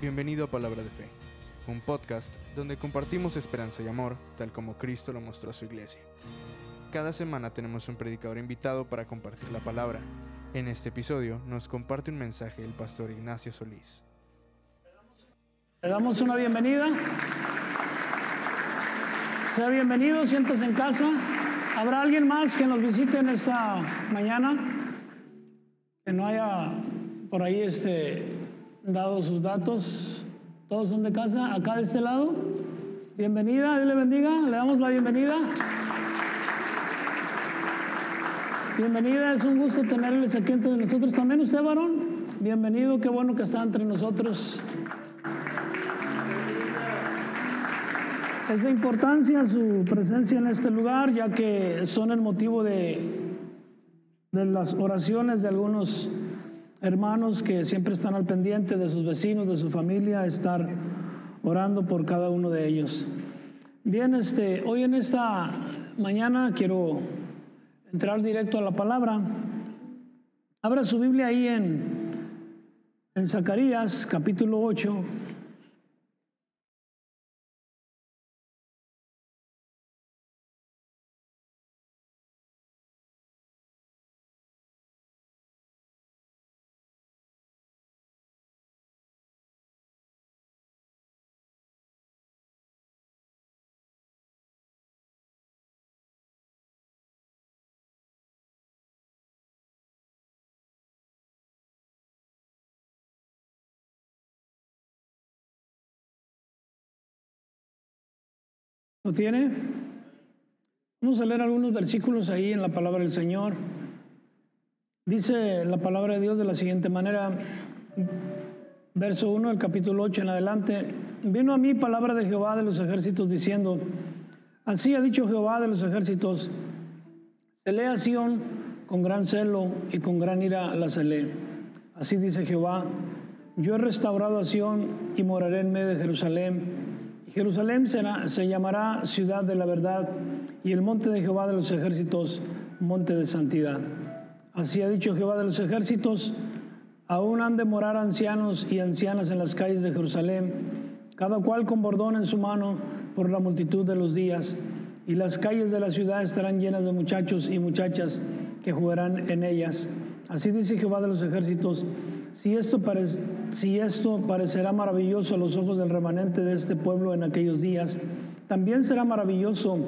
Bienvenido a Palabra de Fe, un podcast donde compartimos esperanza y amor, tal como Cristo lo mostró a su iglesia. Cada semana tenemos un predicador invitado para compartir la palabra. En este episodio nos comparte un mensaje el pastor Ignacio Solís. Le damos una bienvenida. Sea bienvenido, siéntese en casa. ¿Habrá alguien más que nos visite en esta mañana? Que no haya por ahí este, dado sus datos. ¿Todos son de casa? ¿Acá de este lado? Bienvenida, Dios le bendiga. Le damos la bienvenida. Bienvenida, es un gusto tenerles aquí entre nosotros. También usted, varón. Bienvenido, qué bueno que está entre nosotros. Es de importancia su presencia en este lugar, ya que son el motivo de, de las oraciones de algunos hermanos que siempre están al pendiente de sus vecinos, de su familia, estar orando por cada uno de ellos. Bien, este, hoy en esta mañana quiero entrar directo a la palabra. Abra su Biblia ahí en, en Zacarías capítulo 8. ¿Lo tiene? Vamos a leer algunos versículos ahí en la palabra del Señor. Dice la palabra de Dios de la siguiente manera, verso 1 del capítulo 8 en adelante, vino a mí palabra de Jehová de los ejércitos diciendo, así ha dicho Jehová de los ejércitos, lee a Sión con gran celo y con gran ira la celé. Así dice Jehová, yo he restaurado a Sión y moraré en medio de Jerusalén Jerusalén será, se llamará ciudad de la verdad y el monte de Jehová de los ejércitos, monte de santidad. Así ha dicho Jehová de los ejércitos, aún han de morar ancianos y ancianas en las calles de Jerusalén, cada cual con bordón en su mano por la multitud de los días, y las calles de la ciudad estarán llenas de muchachos y muchachas que jugarán en ellas. Así dice Jehová de los ejércitos, si esto, si esto parecerá maravilloso a los ojos del remanente de este pueblo en aquellos días, también será maravilloso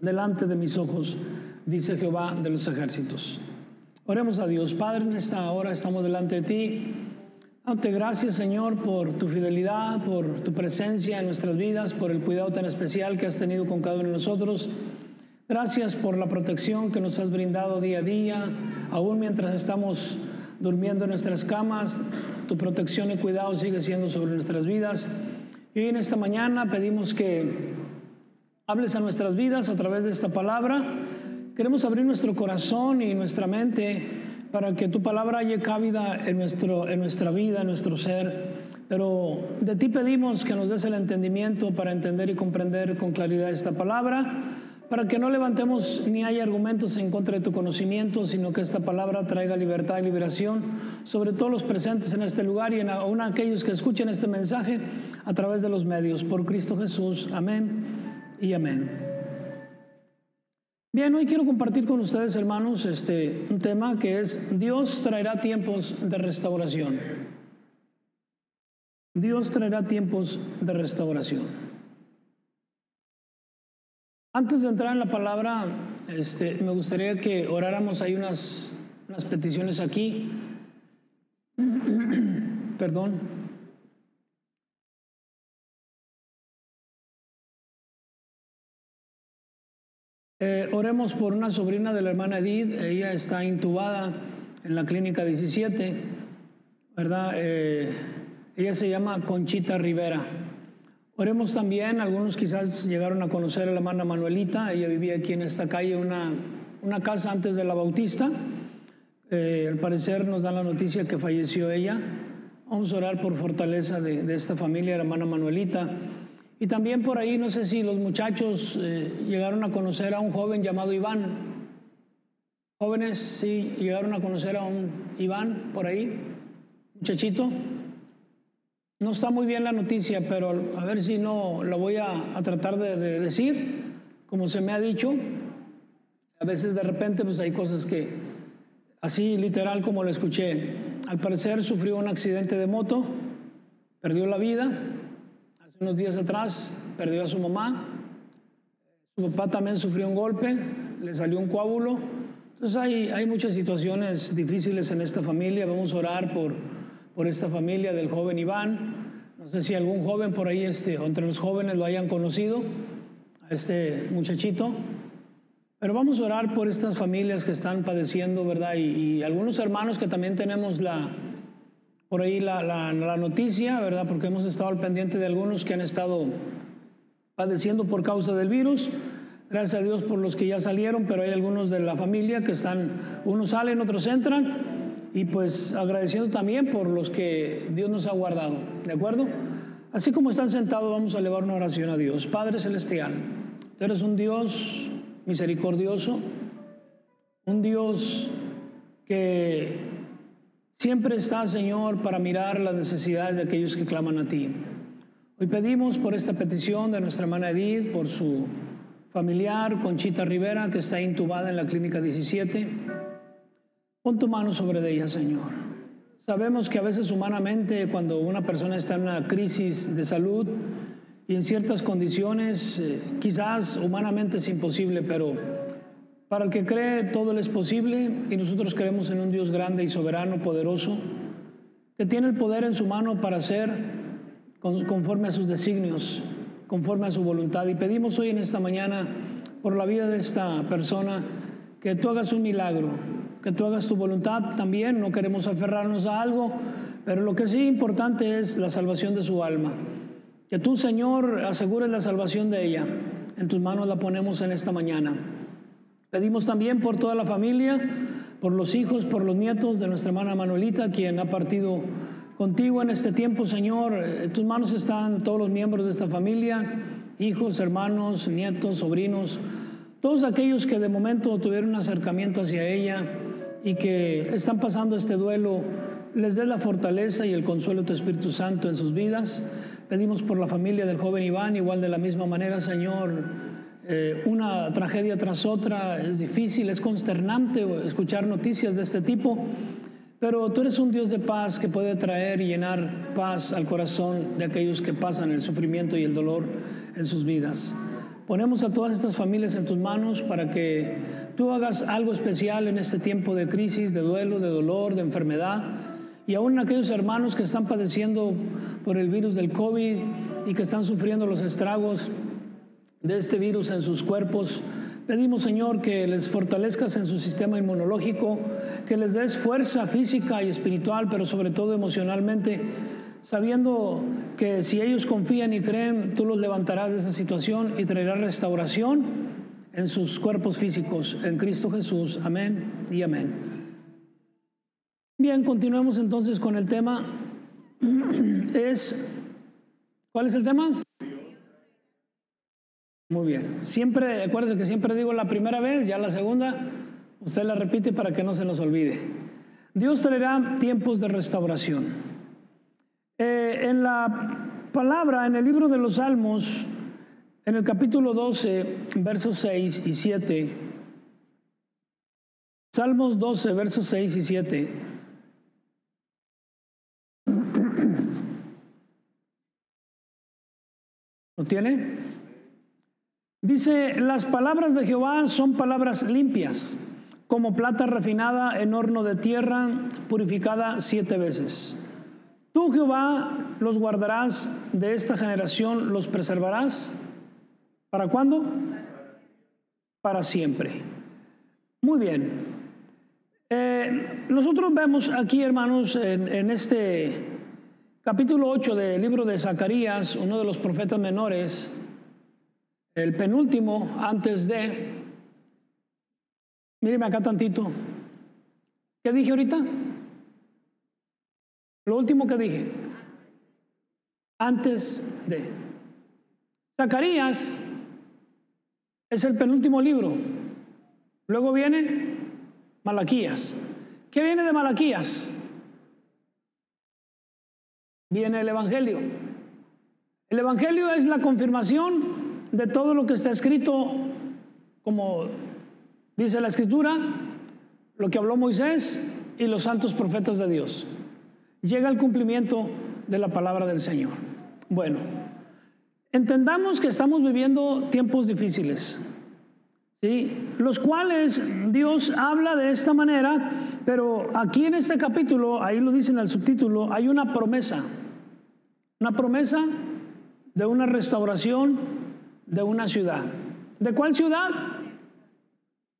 delante de mis ojos, dice Jehová de los ejércitos. Oremos a Dios. Padre, en esta hora estamos delante de ti. Dándote gracias, Señor, por tu fidelidad, por tu presencia en nuestras vidas, por el cuidado tan especial que has tenido con cada uno de nosotros. Gracias por la protección que nos has brindado día a día, aún mientras estamos durmiendo en nuestras camas. Tu protección y cuidado sigue siendo sobre nuestras vidas. Y hoy en esta mañana pedimos que hables a nuestras vidas a través de esta palabra. Queremos abrir nuestro corazón y nuestra mente para que tu palabra haya cabida en, nuestro, en nuestra vida, en nuestro ser. Pero de ti pedimos que nos des el entendimiento para entender y comprender con claridad esta palabra para que no levantemos ni haya argumentos en contra de tu conocimiento, sino que esta palabra traiga libertad y liberación sobre todos los presentes en este lugar y en aún aquellos que escuchen este mensaje a través de los medios. Por Cristo Jesús. Amén y amén. Bien, hoy quiero compartir con ustedes, hermanos, este, un tema que es Dios traerá tiempos de restauración. Dios traerá tiempos de restauración. Antes de entrar en la palabra, este, me gustaría que oráramos. Hay unas, unas peticiones aquí. Perdón. Eh, oremos por una sobrina de la hermana Edith. Ella está intubada en la clínica 17, ¿verdad? Eh, ella se llama Conchita Rivera. Oremos también, algunos quizás llegaron a conocer a la hermana Manuelita, ella vivía aquí en esta calle, una, una casa antes de la Bautista. Eh, al parecer nos dan la noticia que falleció ella. Vamos a orar por fortaleza de, esta familia, la hermana Manuelita. Y también por ahí, no sé si los muchachos eh, llegaron a conocer a un joven llamado Iván. Jóvenes, sí, llegaron a conocer a un Iván por ahí, muchachito. No está muy bien la noticia, pero a ver si no la voy a, tratar de, de, decir, como se me ha dicho. A veces de repente pues hay cosas que, así literal como lo escuché, al parecer sufrió un accidente de moto, perdió la vida, hace unos días atrás perdió a su mamá, su papá también sufrió un golpe, le salió un coágulo. Entonces hay, hay muchas situaciones difíciles en esta familia. Vamos a orar por, por esta familia del joven Iván. No sé si algún joven por ahí, este, entre los jóvenes lo hayan conocido, a este muchachito. Pero vamos a orar por estas familias que están padeciendo, ¿verdad? Y, algunos hermanos que también tenemos la, por ahí la, la, la noticia, ¿verdad? Porque hemos estado al pendiente de algunos que han estado padeciendo por causa del virus. Gracias a Dios por los que ya salieron, pero hay algunos de la familia que están, unos salen, otros entran, y pues agradeciendo también por los que Dios nos ha guardado, ¿de acuerdo? Así como están sentados, vamos a elevar una oración a Dios. Padre Celestial, tú eres un Dios misericordioso, un Dios que siempre está, Señor, para mirar las necesidades de aquellos que claman a ti. Hoy pedimos por esta petición de nuestra hermana Edith, por su familiar, Conchita Rivera, que está intubada en la clínica 17. Pon tu mano sobre ella, Señor. Sabemos que a veces humanamente, cuando una persona está en una crisis de salud y en ciertas condiciones, eh, quizás humanamente es imposible, pero para el que cree todo es posible y nosotros creemos en un Dios grande y soberano, poderoso, que tiene el poder en su mano para hacer conforme a sus designios, conforme a su voluntad. Y pedimos hoy en esta mañana por la vida de esta persona que tú hagas un milagro, que tú hagas tu voluntad también. No queremos aferrarnos a algo, pero lo que sí es importante es la salvación de su alma. Que tú, Señor, asegures la salvación de ella. En tus manos la ponemos en esta mañana. Pedimos también por toda la familia, por los hijos, por los nietos de nuestra hermana Manuelita, quien ha partido contigo en este tiempo, Señor. En tus manos están todos los miembros de esta familia, hijos, hermanos, nietos, sobrinos, todos aquellos que de momento tuvieron un acercamiento hacia ella y que están pasando este duelo, les dé la fortaleza y el consuelo de tu Espíritu Santo en sus vidas. Pedimos por la familia del joven Iván, igual de la misma manera, Señor. Eh, una tragedia tras otra es difícil, es consternante escuchar noticias de este tipo, pero tú eres un Dios de paz que puede traer y llenar paz al corazón de aquellos que pasan el sufrimiento y el dolor en sus vidas. Ponemos a todas estas familias en tus manos para que tú hagas algo especial en este tiempo de crisis, de duelo, de dolor, de enfermedad. Y aún aquellos hermanos que están padeciendo por el virus del COVID y que están sufriendo los estragos de este virus en sus cuerpos, Pedimos, Señor, que les fortalezcas en su sistema inmunológico, que les des fuerza física y espiritual, pero sobre todo emocionalmente, sabiendo que si ellos confían y creen, tú los levantarás de esa situación y traerás restauración en sus cuerpos físicos, en Cristo Jesús. Amén y amén. Bien, continuemos entonces con el tema. Es, ¿cuál es el tema? Muy bien. Siempre, acuérdense que siempre digo la primera vez, ya la segunda, usted la repite para que no se nos olvide. Dios traerá tiempos de restauración. Eh, en la palabra, en el libro de los Salmos, en el capítulo 12, versos 6 y 7, Salmos 12, versos 6 y 7. ¿Lo tiene? Dice, las palabras de Jehová son palabras limpias, como plata refinada en horno de tierra, purificada siete veces. Tú, Jehová, los guardarás de esta generación, los preservarás. ¿Para cuándo? Para siempre. Muy bien. Eh, nosotros vemos aquí, hermanos, en, este capítulo 8 del libro de Zacarías, uno de los profetas menores, el penúltimo, antes de, míreme acá tantito. ¿Qué dije ahorita? Lo último que dije. Antes de. Zacarías es el penúltimo libro. Luego viene Malaquías. ¿Qué viene de Malaquías? viene el Evangelio. El Evangelio es la confirmación de todo lo que está escrito, como dice la Escritura, lo que habló Moisés y los santos profetas de Dios. Llega el cumplimiento de la palabra del Señor. Bueno, entendamos que estamos viviendo tiempos difíciles, ¿sí? los cuales Dios habla de esta manera, pero aquí en este capítulo, ahí lo dice en el subtítulo, hay una promesa, una promesa de una restauración de una ciudad. ¿De cuál ciudad?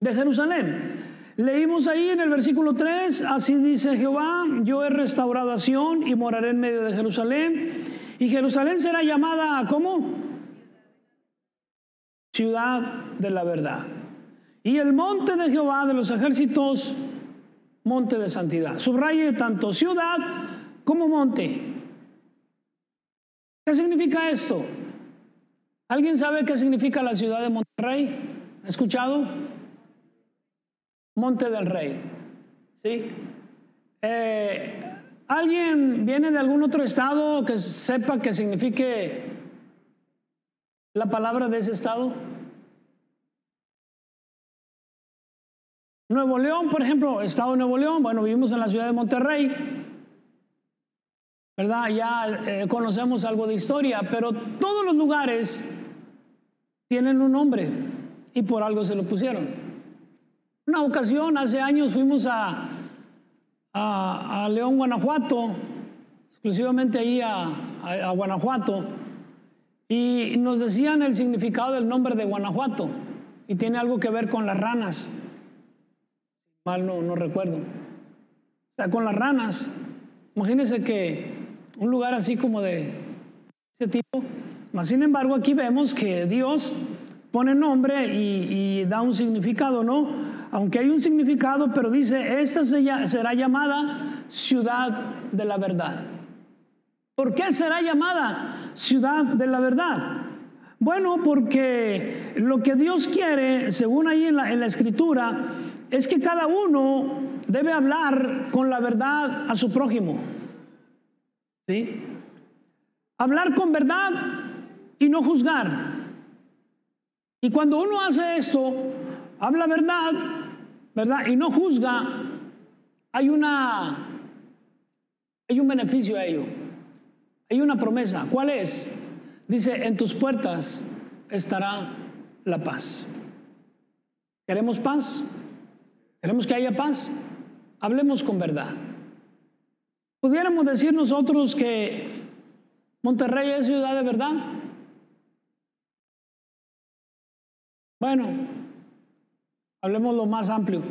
De Jerusalén. Leímos ahí en el versículo 3, así dice Jehová, yo he restaurado a Sión y moraré en medio de Jerusalén. Y Jerusalén será llamada, ¿cómo? Ciudad de la verdad. Y el monte de Jehová de los ejércitos, monte de santidad. Subraye tanto ciudad como monte. ¿Qué significa esto? ¿Alguien sabe qué significa la ciudad de Monterrey? ¿Ha escuchado? Monte del Rey. ¿Sí? Eh, ¿Alguien viene de algún otro estado que sepa que signifique la palabra de ese estado? Nuevo León, por ejemplo, estado de Nuevo León, bueno, vivimos en la ciudad de Monterrey, ¿verdad? Ya eh, conocemos algo de historia, pero todos los lugares tienen un nombre y por algo se lo pusieron. Una ocasión, hace años, fuimos a, a, León, Guanajuato, exclusivamente ahí a, Guanajuato, y nos decían el significado del nombre de Guanajuato, y tiene algo que ver con las ranas. Mal no, no recuerdo. O sea, con las ranas. Imagínense que un lugar así como de ese tipo. Sin embargo, aquí vemos que Dios pone nombre y da un significado, ¿no? Aunque hay un significado, pero dice, esta será llamada ciudad de la verdad. ¿Por qué será llamada ciudad de la verdad? Bueno, porque lo que Dios quiere, según ahí en la, en la escritura, es que cada uno debe hablar con la verdad a su prójimo. ¿Sí? Hablar con verdad y no juzgar. Y cuando uno hace esto, habla verdad, ¿verdad? Y no juzga, hay una hay un beneficio a ello. Hay una promesa. ¿Cuál es? Dice, en tus puertas estará la paz. ¿Queremos paz? ¿Queremos que haya paz? Hablemos con verdad. ¿Pudiéramos decir nosotros que Monterrey es ciudad de verdad? Bueno, Hablemos lo más amplio.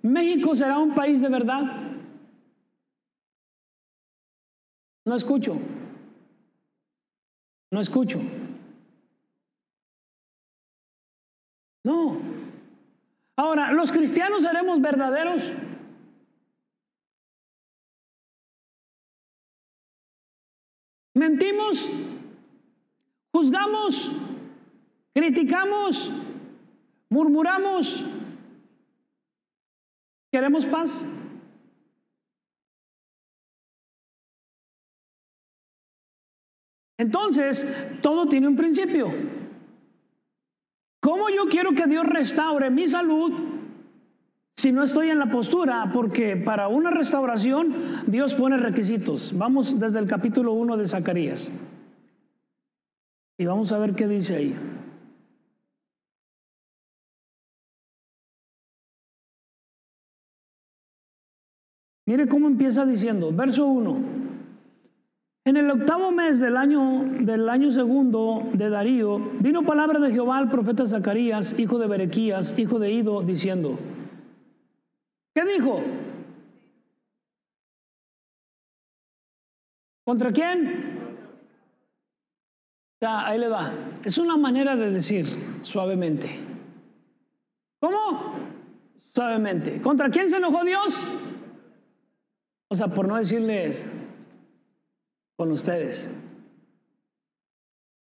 ¿México será un país de verdad? No escucho. No escucho. No. Ahora, ¿los cristianos seremos verdaderos? ¿Mentimos? ¿Juzgamos? ¿Criticamos? ¿Murmuramos? ¿Queremos paz? Entonces, todo tiene un principio. ¿Cómo yo quiero que Dios restaure mi salud si no estoy en la postura? Porque para una restauración Dios pone requisitos. Vamos desde el capítulo 1 de Zacarías. Y vamos a ver qué dice ahí. Mire cómo empieza diciendo, verso 1. En el octavo mes del año, del año segundo de Darío, vino palabra de Jehová al profeta Zacarías, hijo de Berequías, hijo de Ido, diciendo, ¿qué dijo? ¿Contra quién? Ya, ahí le va. Es una manera de decir suavemente. ¿Cómo? Suavemente. ¿Contra quién se enojó Dios? O sea, por no decirles con ustedes.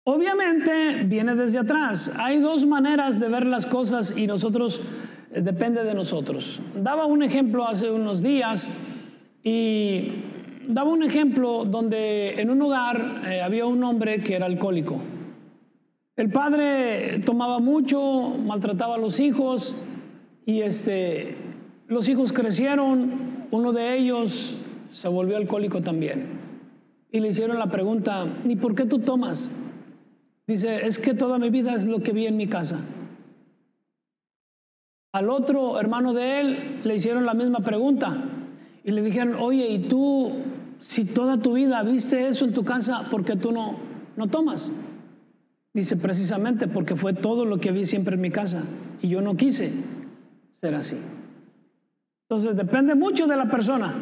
Obviamente viene desde atrás. Hay dos maneras de ver las cosas y nosotros, eh, depende de nosotros. Daba un ejemplo hace unos días y daba un ejemplo donde en un hogar eh, había un hombre que era alcohólico. El padre tomaba mucho, maltrataba a los hijos y este, los hijos crecieron, uno de ellos se volvió alcohólico también. Y le hicieron la pregunta, ¿y por qué tú tomas? Dice, es que toda mi vida es lo que vi en mi casa. Al otro hermano de él le hicieron la misma pregunta y le dijeron, oye, ¿y tú, si toda tu vida viste eso en tu casa, por qué tú no, no tomas? Dice, precisamente porque fue todo lo que vi siempre en mi casa y yo no quise ser así. Entonces depende mucho de la persona.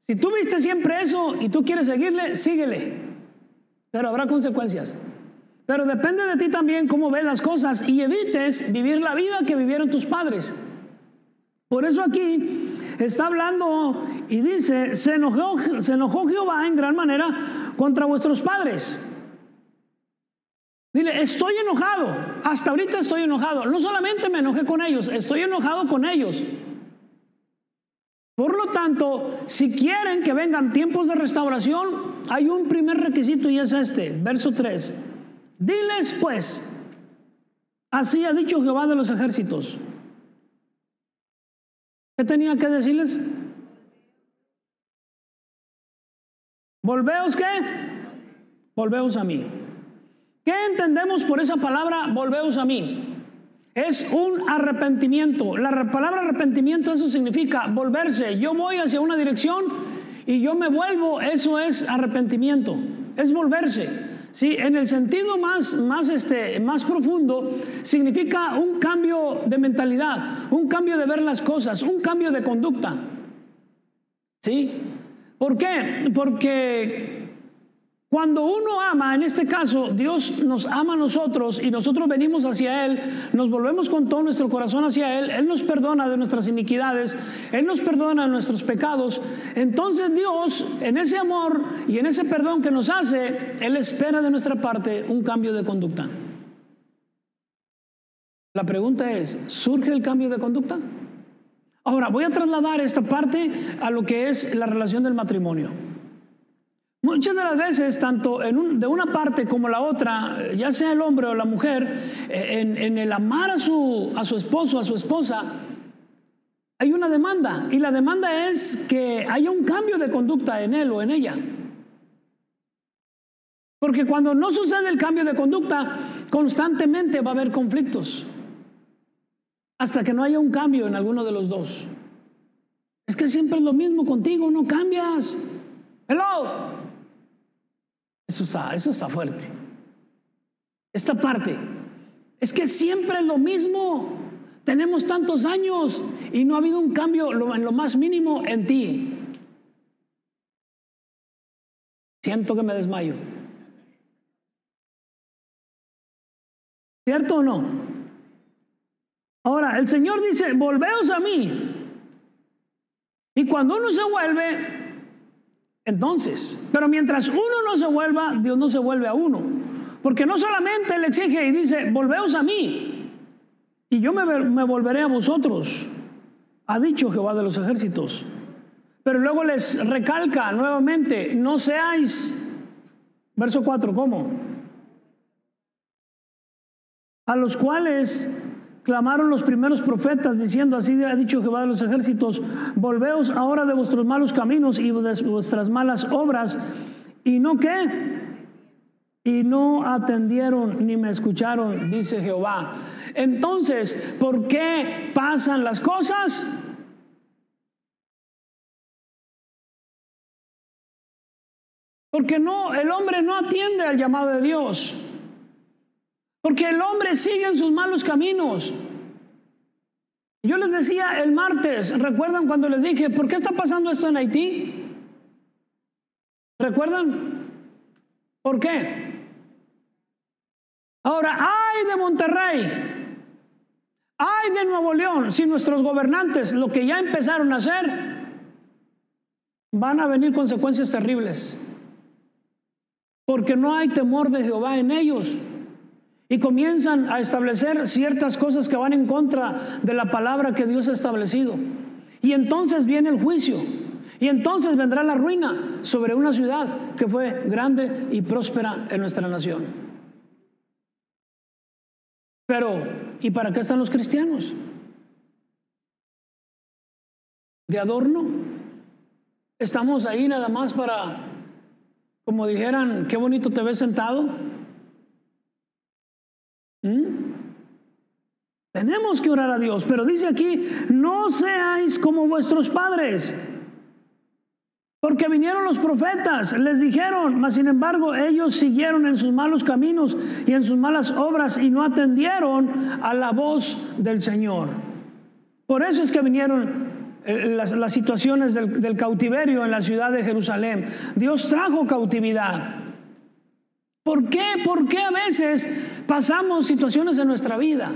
Si tú viste siempre eso y tú quieres seguirle, síguele. Pero habrá consecuencias. Pero depende de ti también cómo ves las cosas y evites vivir la vida que vivieron tus padres. Por eso aquí está hablando y dice, se enojó, se enojó Jehová en gran manera contra vuestros padres. Dile, estoy enojado. Hasta ahorita estoy enojado. No solamente me enojé con ellos, estoy enojado con ellos. Por lo tanto, si quieren que vengan tiempos de restauración, hay un primer requisito y es este, verso 3. Diles pues, así ha dicho Jehová de los ejércitos. ¿Qué tenía que decirles? ¿Volveos qué? Volveos a mí. ¿Qué entendemos por esa palabra, volveos a mí? Es un arrepentimiento. La palabra arrepentimiento eso significa volverse. Yo voy hacia una dirección y yo me vuelvo, eso es arrepentimiento. Es volverse. Sí, en el sentido más, más, este, más profundo, significa un cambio de mentalidad, un cambio de ver las cosas, un cambio de conducta. ¿Sí? ¿Por qué? Porque cuando uno ama, en este caso, Dios nos ama a nosotros y nosotros venimos hacia Él, nos volvemos con todo nuestro corazón hacia Él, Él nos perdona de nuestras iniquidades, Él nos perdona de nuestros pecados. Entonces Dios, en ese amor y en ese perdón que nos hace, Él espera de nuestra parte un cambio de conducta. La pregunta es, ¿surge el cambio de conducta? Ahora, voy a trasladar esta parte a lo que es la relación del matrimonio. Muchas de las veces, tanto de una parte como la otra, ya sea el hombre o la mujer, eh, en, el amar a su, a su esposo, a su esposa, hay una demanda. Y la demanda es que haya un cambio de conducta en él o en ella. Porque cuando no sucede el cambio de conducta, constantemente va a haber conflictos. Hasta que no haya un cambio en alguno de los dos. Es que siempre es lo mismo contigo, no cambias. Hello. Eso está, eso está fuerte. Esta parte. Es que siempre es lo mismo. Tenemos tantos años y no ha habido un cambio en lo más mínimo en ti. Siento que me desmayo. ¿Cierto o no? Ahora, el Señor dice, volveos a mí. Y cuando uno se vuelve, entonces, pero mientras uno no se vuelva, Dios no se vuelve a uno. Porque no solamente le exige y dice, volveos a mí, y yo me, me volveré a vosotros, ha dicho Jehová de los ejércitos. Pero luego les recalca nuevamente, no seáis, verso 4, ¿cómo? A los cuales Clamaron los primeros profetas diciendo, así ha dicho Jehová de los ejércitos, volveos ahora de vuestros malos caminos y de vuestras malas obras. ¿Y no qué? Y no atendieron ni me escucharon, dice Jehová. Entonces, ¿por qué pasan las cosas? Porque no, el hombre no atiende al llamado de Dios. Porque el hombre sigue en sus malos caminos. Yo les decía el martes, ¿recuerdan cuando les dije, ¿por qué está pasando esto en Haití? ¿Recuerdan? ¿Por qué? Ahora, ay de Monterrey, ay de Nuevo León, si nuestros gobernantes lo que ya empezaron a hacer, van a venir consecuencias terribles. Porque no hay temor de Jehová en ellos y comienzan a establecer ciertas cosas que van en contra de la palabra que Dios ha establecido. Y entonces viene el juicio. Y entonces vendrá la ruina sobre una ciudad que fue grande y próspera en nuestra nación. Pero, ¿y para qué están los cristianos? ¿De adorno? ¿Estamos ahí nada más para, como dijeran, qué bonito te ves sentado? ¿Mm? Tenemos que orar a Dios, pero dice aquí, no seáis como vuestros padres porque vinieron los profetas, les dijeron, mas sin embargo ellos siguieron en sus malos caminos y en sus malas obras y no atendieron a la voz del Señor. Por eso es que vinieron eh, las, situaciones del, del cautiverio en la ciudad de Jerusalén. Dios trajo cautividad. ¿Por qué? ¿Por qué a veces pasamos situaciones en nuestra vida?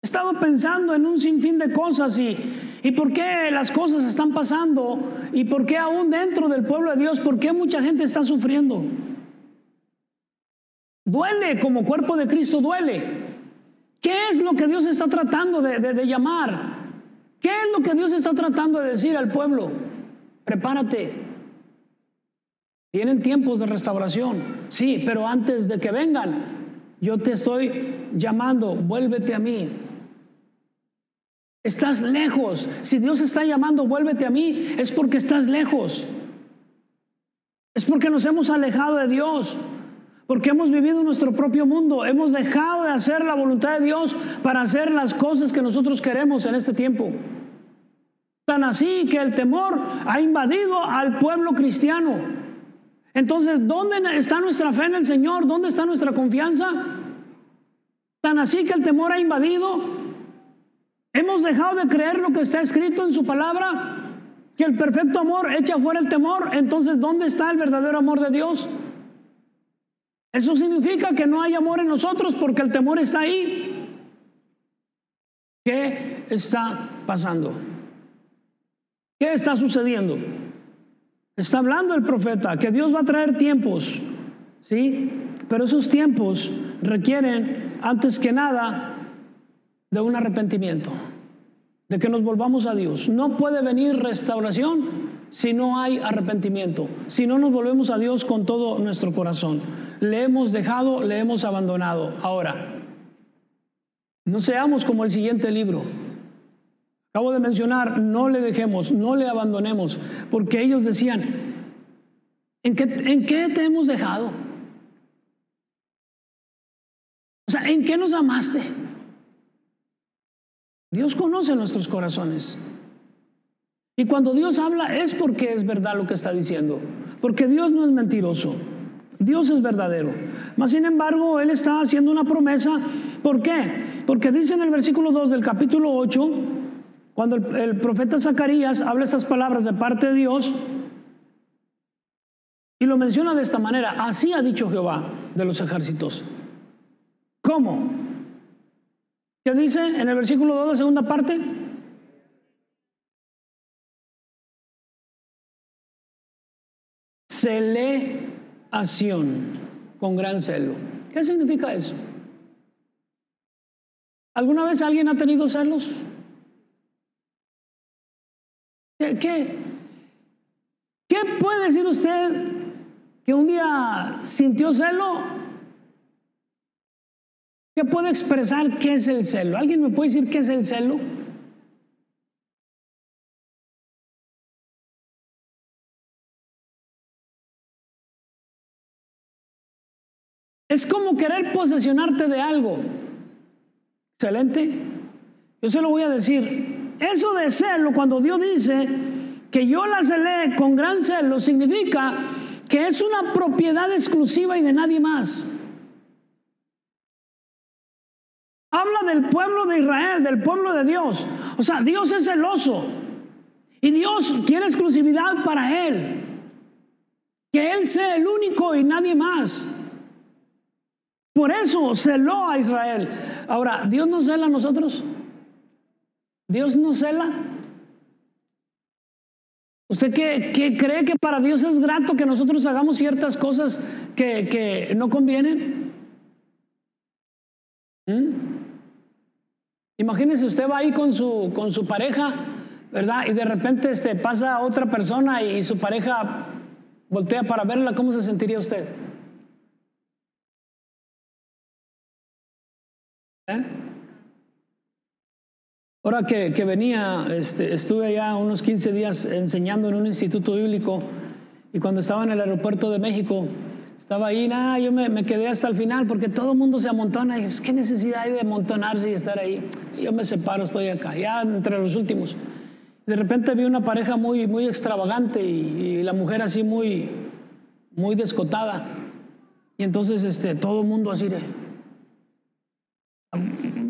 He estado pensando en un sinfín de cosas y, y por qué las cosas están pasando y por qué aún dentro del pueblo de Dios, por qué mucha gente está sufriendo. Duele como cuerpo de Cristo, duele. ¿Qué es lo que Dios está tratando de, de llamar? ¿Qué es lo que Dios está tratando de decir al pueblo? Prepárate. Tienen tiempos de restauración, sí, pero antes de que vengan, yo te estoy llamando, vuélvete a mí. Estás lejos. Si Dios está llamando, vuélvete a mí, es porque estás lejos. Es porque nos hemos alejado de Dios. Porque hemos vivido nuestro propio mundo. Hemos dejado de hacer la voluntad de Dios para hacer las cosas que nosotros queremos en este tiempo. Tan así que el temor ha invadido al pueblo cristiano. Entonces, ¿dónde está nuestra fe en el Señor? ¿Dónde está nuestra confianza? Tan así que el temor ha invadido Hemos dejado de creer lo que está escrito en su palabra, que el perfecto amor echa fuera el temor. Entonces, ¿dónde está el verdadero amor de Dios? Eso significa que no hay amor en nosotros porque el temor está ahí. ¿Qué está pasando? ¿Qué está sucediendo? Está hablando el profeta que Dios va a traer tiempos, ¿sí? Pero esos tiempos requieren, antes que nada, de un arrepentimiento, de que nos volvamos a Dios. No puede venir restauración si no hay arrepentimiento, si no nos volvemos a Dios con todo nuestro corazón. Le hemos dejado, le hemos abandonado. Ahora, no seamos como el siguiente libro. Acabo de mencionar, no le dejemos, no le abandonemos, porque ellos decían, ¿en qué, te hemos dejado? O sea, ¿en qué nos amaste? Dios conoce nuestros corazones. Y cuando Dios habla es porque es verdad lo que está diciendo. Porque Dios no es mentiroso. Dios es verdadero. Mas sin embargo, Él está haciendo una promesa. ¿Por qué? Porque dice en el versículo 2 del capítulo 8, cuando el, profeta Zacarías habla estas palabras de parte de Dios, y lo menciona de esta manera, así ha dicho Jehová de los ejércitos. ¿Cómo? ¿Qué dice en el versículo 2 de segunda parte? Celeación con gran celo. ¿Qué significa eso? ¿Alguna vez alguien ha tenido celos? ¿Qué, qué, puede decir usted que un día sintió celo ¿Qué puede expresar qué es el celo? ¿Alguien me puede decir qué es el celo? Es como querer posesionarte de algo. Excelente. Yo se lo voy a decir. Eso de celo, cuando Dios dice que yo la celé con gran celo, significa que es una propiedad exclusiva y de nadie más. Habla del pueblo de Israel, del pueblo de Dios. O sea, Dios es celoso. Y Dios quiere exclusividad para Él. Que Él sea el único y nadie más. Por eso celó a Israel. Ahora, ¿Dios no cela a nosotros? ¿Dios no cela? ¿Usted qué, cree que para Dios es grato que nosotros hagamos ciertas cosas que, no convienen? ¿Mm? Imagínese, usted va ahí con su, con su pareja ¿verdad? Y de repente este, pasa otra persona y, su pareja voltea para verla, ¿cómo se sentiría usted? ¿Eh? Ahora que, venía, este, estuve allá unos 15 días enseñando en un instituto bíblico y cuando estaba en el aeropuerto de México, estaba ahí, nada, yo me, quedé hasta el final porque todo el mundo se amontona y dije, pues, ¿qué necesidad hay de amontonarse y estar ahí? yo me separo, estoy acá, ya entre los últimos. De repente vi una pareja muy, muy extravagante y, la mujer así muy, muy descotada. Y entonces este, todo el mundo así de...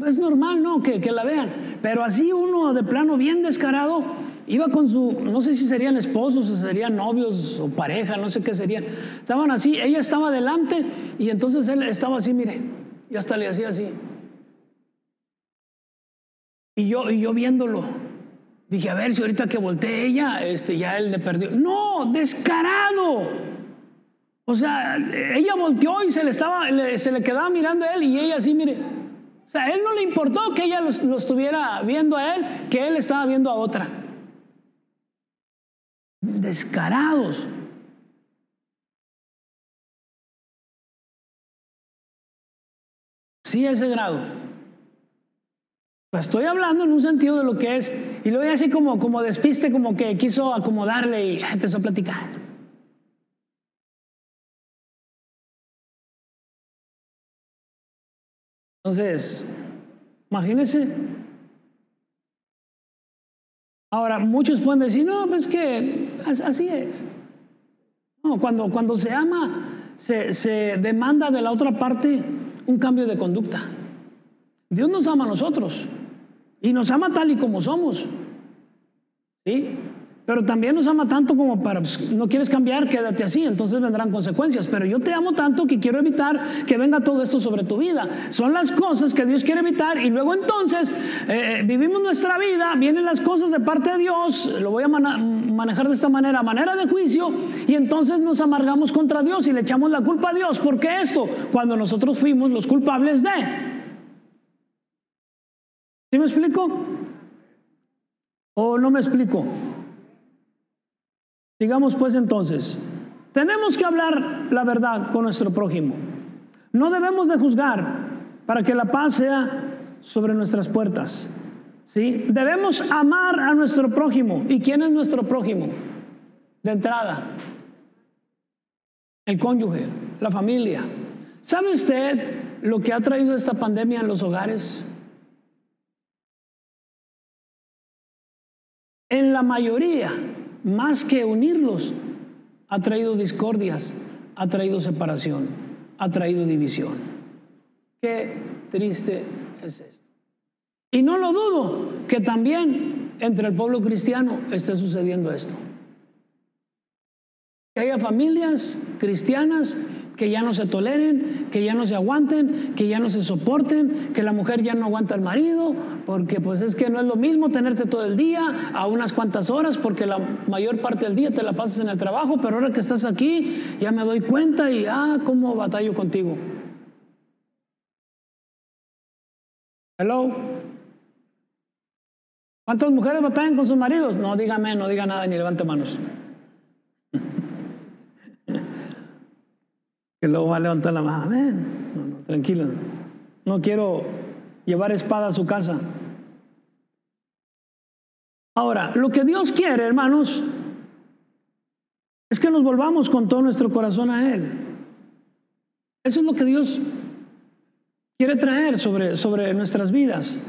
Es normal, ¿no? Que, que la vean. Pero así uno de plano bien descarado Iba con su, no sé si serían esposos o serían novios o pareja, no sé qué serían. Estaban así, ella estaba delante y entonces él estaba así, mire, y hasta le hacía así. Y yo, y yo viéndolo, dije, a ver si ahorita que voltee ella, este, ya él le perdió. No, descarado. O sea, ella volteó y se le, estaba, se le quedaba mirando a él y ella así, mire. O sea, a él no le importó que ella lo estuviera viendo a él, que él estaba viendo a otra descarados. Sí, ese grado. Estoy hablando en un sentido de lo que es. Y luego así como, como despiste, como que quiso acomodarle y empezó a platicar. Entonces, imagínense Ahora, muchos pueden decir, no, pues que así es. No, cuando, cuando se ama, se, se demanda de la otra parte un cambio de conducta. Dios nos ama a nosotros y nos ama tal y como somos. ¿Sí? Pero también nos ama tanto como para, pues, no quieres cambiar, quédate así, entonces vendrán consecuencias. Pero yo te amo tanto que quiero evitar que venga todo esto sobre tu vida. Son las cosas que Dios quiere evitar y luego entonces eh, eh, vivimos nuestra vida, vienen las cosas de parte de Dios, lo voy a manejar de esta manera, manera de juicio, y entonces nos amargamos contra Dios y le echamos la culpa a Dios. ¿Por qué esto? Cuando nosotros fuimos los culpables de... ¿Sí me explico? ¿O no me explico? Sigamos pues entonces. Tenemos que hablar la verdad con nuestro prójimo. No debemos de juzgar para que la paz sea sobre nuestras puertas. ¿sí? Debemos amar a nuestro prójimo. ¿Y quién es nuestro prójimo? De entrada, el cónyuge, la familia. ¿Sabe usted lo que ha traído esta pandemia en los hogares? En la mayoría más que unirlos, ha traído discordias, ha traído separación, ha traído división. Qué triste es esto. Y no lo dudo que también entre el pueblo cristiano esté sucediendo esto. Que haya familias cristianas que ya no se toleren, que ya no se aguanten, que ya no se soporten, que la mujer ya no aguanta al marido, porque pues es que no es lo mismo tenerte todo el día a unas cuantas horas, porque la mayor parte del día te la pasas en el trabajo, pero ahora que estás aquí ya me doy cuenta y ah, cómo batallo contigo. Hello. ¿Cuántas mujeres batallan con sus maridos? No, dígame, no diga nada ni levante manos. Que luego va a levantar la mano. No, no, tranquilo. No quiero llevar espada a su casa. Ahora, lo que Dios quiere, hermanos, es que nos volvamos con todo nuestro corazón a Él. Eso es lo que Dios quiere traer sobre, sobre nuestras vidas.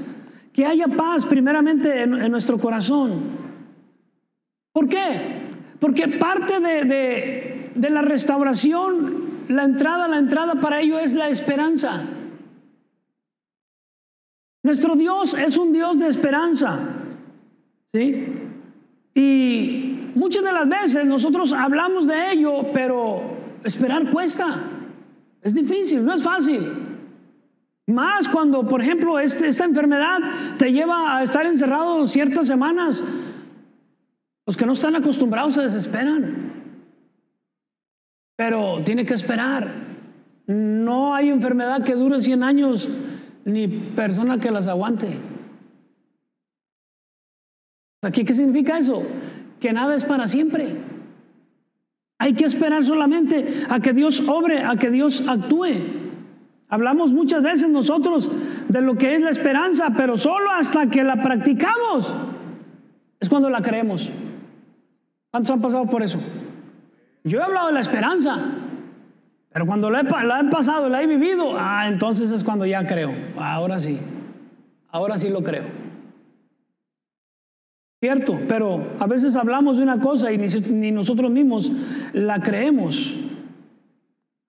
Que haya paz primeramente en, nuestro corazón. ¿Por qué? Porque parte de, de, de la restauración la entrada, la entrada para ello es la esperanza. Nuestro Dios es un Dios de esperanza. ¿Sí? Y muchas de las veces nosotros hablamos de ello, pero esperar cuesta. Es difícil, no es fácil. Más cuando, por ejemplo, este, esta enfermedad te lleva a estar encerrado ciertas semanas. Los que no están acostumbrados se desesperan. Pero tiene que esperar. No hay enfermedad que dure 100 años ni persona que las aguante. ¿Aquí qué significa eso? Que nada es para siempre. Hay que esperar solamente a que Dios obre, a que Dios actúe. Hablamos muchas veces nosotros de lo que es la esperanza, pero solo hasta que la practicamos es cuando la creemos. ¿Cuántos han pasado por eso? Yo he hablado de la esperanza, pero cuando la he, pasado, la he vivido, ah, entonces es cuando ya creo. Ahora sí, ahora sí lo creo. Cierto, pero a veces hablamos de una cosa y ni nosotros mismos la creemos.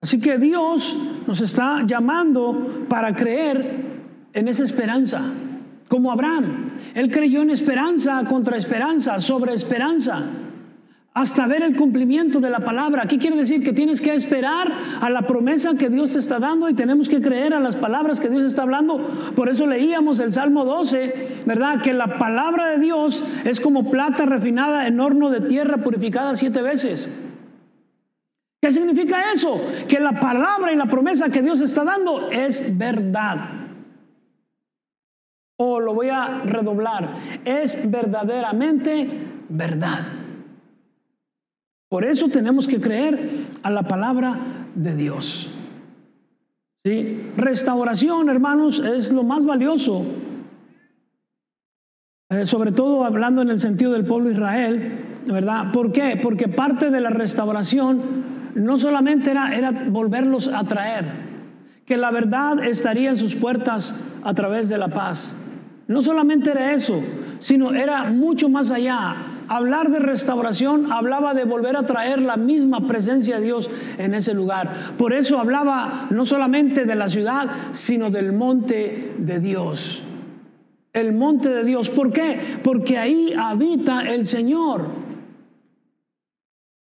Así que Dios nos está llamando para creer en esa esperanza, como Abraham. Él creyó en esperanza contra esperanza, sobre esperanza, hasta ver el cumplimiento de la palabra. ¿Qué quiere decir? Que tienes que esperar a la promesa que Dios te está dando y tenemos que creer a las palabras que Dios está hablando. Por eso leíamos el Salmo 12, ¿verdad? Que la palabra de Dios es como plata refinada en horno de tierra purificada siete veces. ¿Qué significa eso? Que la palabra y la promesa que Dios está dando es verdad. O lo voy a redoblar, es verdaderamente verdad. Por eso tenemos que creer a la palabra de Dios. ¿Sí? Restauración, hermanos, es lo más valioso. Eh, sobre todo hablando en el sentido del pueblo de Israel, ¿verdad? ¿Por qué? Porque parte de la restauración no solamente era, era volverlos a traer, que la verdad estaría en sus puertas a través de la paz. No solamente era eso, sino era mucho más allá. Hablar de restauración hablaba de volver a traer la misma presencia de Dios en ese lugar. Por eso hablaba no solamente de la ciudad, sino del monte de Dios. El monte de Dios. ¿Por qué? Porque ahí habita el Señor.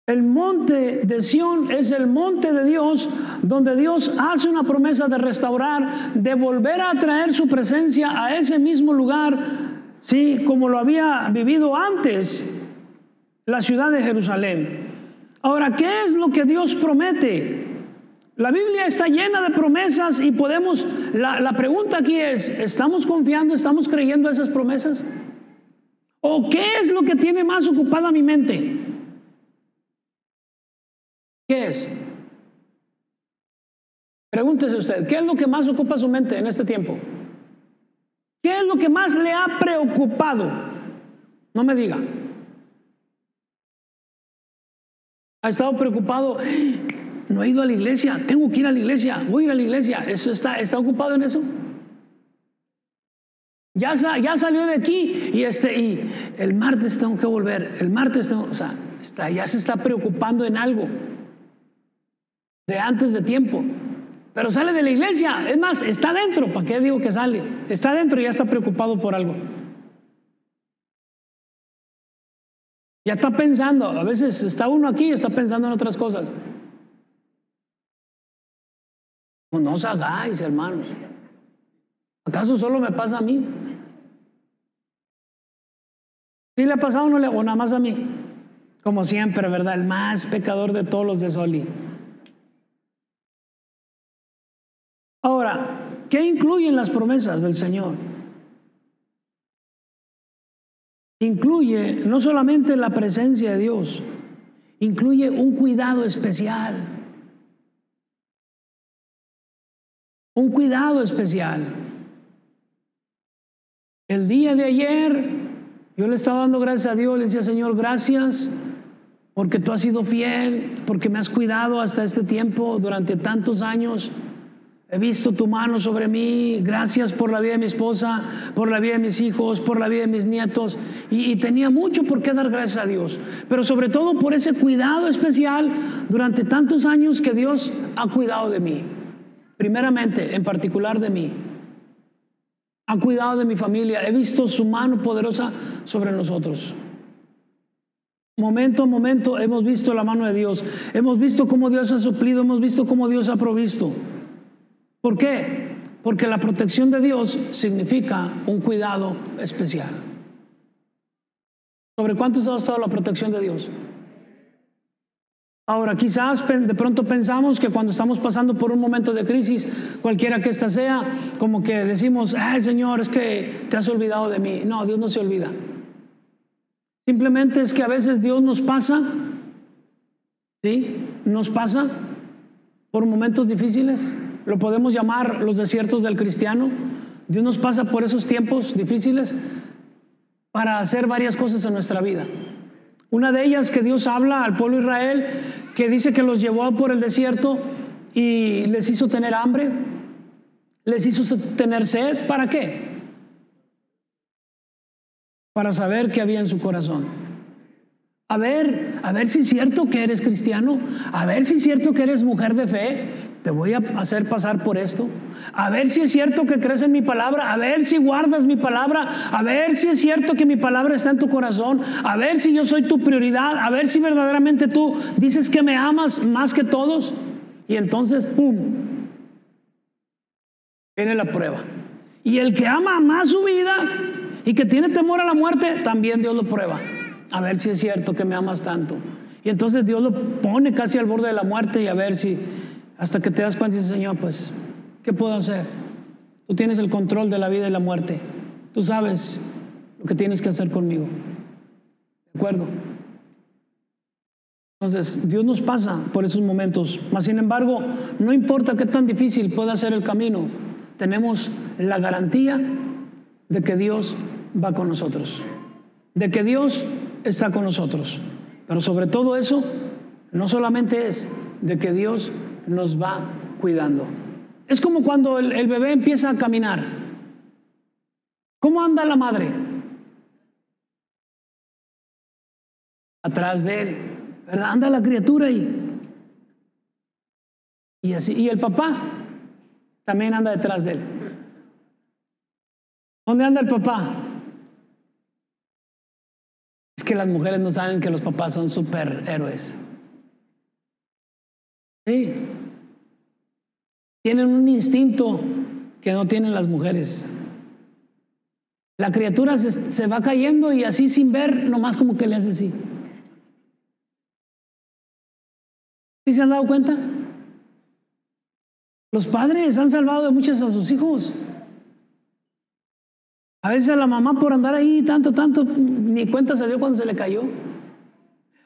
El monte de Sión es el monte de Dios donde Dios hace una promesa de restaurar, de volver a traer su presencia a ese mismo lugar, sí, como lo había vivido antes la ciudad de Jerusalén. Ahora, ¿qué es lo que Dios promete? La Biblia está llena de promesas y podemos, la, la pregunta aquí es, ¿estamos confiando, estamos creyendo esas promesas? ¿O qué es lo que tiene más ocupada mi mente? ¿Qué es? Pregúntese usted, ¿qué es lo que más ocupa su mente en este tiempo? ¿Qué es lo que más le ha preocupado? No me diga. Ha estado preocupado. No he ido a la iglesia. Tengo que ir a la iglesia. Voy a ir a la iglesia. ¿Eso está, está ocupado en eso? Ya, ya salió de aquí y, este, y el martes tengo que volver. El martes tengo, o sea, ya se está preocupando en algo de antes de tiempo. Pero sale de la iglesia. Es más, está dentro. ¿Para qué digo que sale? Está dentro y ya está preocupado por algo. Ya está pensando. A veces está uno aquí y está pensando en otras cosas. No, os hagáis, hermanos. ¿Acaso solo me pasa a mí? ¿Sí le ha pasado o no le, o nada más a mí? Como siempre, ¿verdad? El más pecador de todos los de Soli. ¿Qué incluyen las promesas del Señor? Incluye no solamente la presencia de Dios, incluye un cuidado especial. Un cuidado especial. El día de ayer yo le estaba dando gracias a Dios, le decía, Señor, gracias porque tú has sido fiel, porque me has cuidado hasta este tiempo durante tantos años. He visto tu mano sobre mí. Gracias por la vida de mi esposa, por la vida de mis hijos, por la vida de mis nietos. Y, tenía mucho por qué dar gracias a Dios. Pero sobre todo por ese cuidado especial durante tantos años que Dios ha cuidado de mí. Primeramente, en particular de mí. Ha cuidado de mi familia. He visto su mano poderosa sobre nosotros. Momento a momento hemos visto la mano de Dios. Hemos visto cómo Dios ha suplido. Hemos visto cómo Dios ha provisto. ¿Por qué? Porque la protección de Dios significa un cuidado especial. ¿Sobre cuántos ha estado la protección de Dios? Ahora, quizás de pronto pensamos que cuando estamos pasando por un momento de crisis, cualquiera que ésta sea, como que decimos, ay Señor, es que te has olvidado de mí. No, Dios no se olvida. Simplemente es que a veces Dios nos pasa, ¿sí? Nos pasa por momentos difíciles. Lo podemos llamar los desiertos del cristiano. Dios nos pasa por esos tiempos difíciles para hacer varias cosas en nuestra vida. Una de ellas que Dios habla al pueblo de Israel, que dice que los llevó por el desierto y les hizo tener hambre, les hizo tener sed. ¿Para qué? para saber qué había en su corazón. A ver, a ver si es cierto que eres cristiano, a ver si es cierto que eres mujer de fe, te voy a hacer pasar por esto. A ver si es cierto que crees en mi palabra, a ver si guardas mi palabra, a ver si es cierto que mi palabra está en tu corazón, a ver si yo soy tu prioridad, a ver si verdaderamente tú dices que me amas más que todos. Y entonces, ¡pum! Viene la prueba. Y el que ama más su vida, y que tiene temor a la muerte, también Dios lo prueba. A ver si es cierto que me amas tanto. Y entonces Dios lo pone casi al borde de la muerte y a ver si, hasta que te das cuenta y dices, Señor, pues, ¿qué puedo hacer? Tú tienes el control de la vida y la muerte. Tú sabes lo que tienes que hacer conmigo. ¿De acuerdo? Entonces, Dios nos pasa por esos momentos. Mas, sin embargo, no importa qué tan difícil pueda ser el camino, tenemos la garantía de que Dios va con nosotros, de que Dios está con nosotros. Pero sobre todo eso, no solamente es de que Dios nos va cuidando. Es como cuando el, bebé empieza a caminar. ¿Cómo anda la madre? Atrás de él. ¿verdad? Anda la criatura ahí. Y así. Y el papá también anda detrás de él. ¿Dónde anda el papá? Es que las mujeres no saben que los papás son superhéroes. Sí. Tienen un instinto que no tienen las mujeres. La criatura se, va cayendo y así sin ver, nomás como que le hace así. ¿Sí se han dado cuenta? Los padres han salvado de muchas a sus hijos. A veces la mamá por andar ahí tanto, tanto, ni cuenta se dio cuando se le cayó.